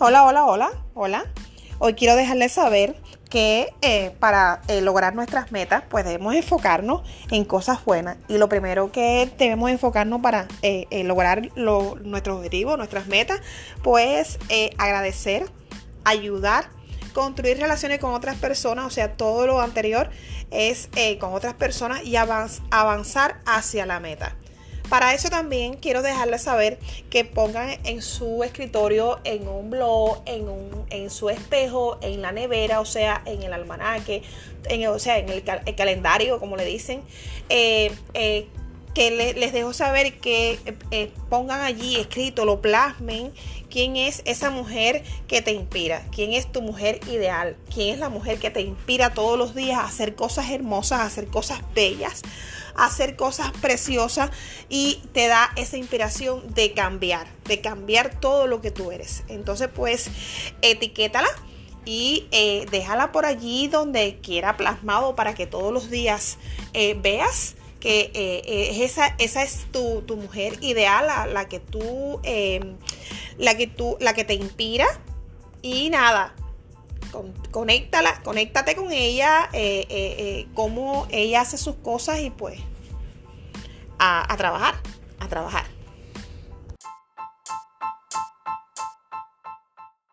Hola, hola, hola, hola. Hoy quiero dejarles saber que eh, para eh, lograr nuestras metas, pues debemos enfocarnos en cosas buenas. Y lo primero que debemos enfocarnos para eh, lograr nuestros objetivos, nuestras metas, pues agradecer, ayudar, construir relaciones con otras personas, o sea, todo lo anterior es con otras personas y avanzar hacia la meta. Para eso también quiero dejarles saber que pongan en su escritorio, en un blog, en, un, en su espejo, en la nevera, o sea, en el almanaque, en, o sea, en el, calendario, como le dicen, eh, eh, que les dejo saber que eh, pongan allí escrito, lo plasmen, quién es esa mujer que te inspira, quién es tu mujer ideal, quién es la mujer que te inspira todos los días a hacer cosas hermosas, a hacer cosas bellas, hacer cosas preciosas y te da esa inspiración de cambiar, de cambiar todo lo que tú eres. Entonces, pues, etiquétala y eh, déjala por allí donde quiera plasmado para que todos los días eh, veas que eh, esa, esa es tu, mujer ideal, la, que tú, la que tú, la que te inspira. Y nada, conéctala, conéctate con ella, cómo ella hace sus cosas y pues a trabajar, a trabajar.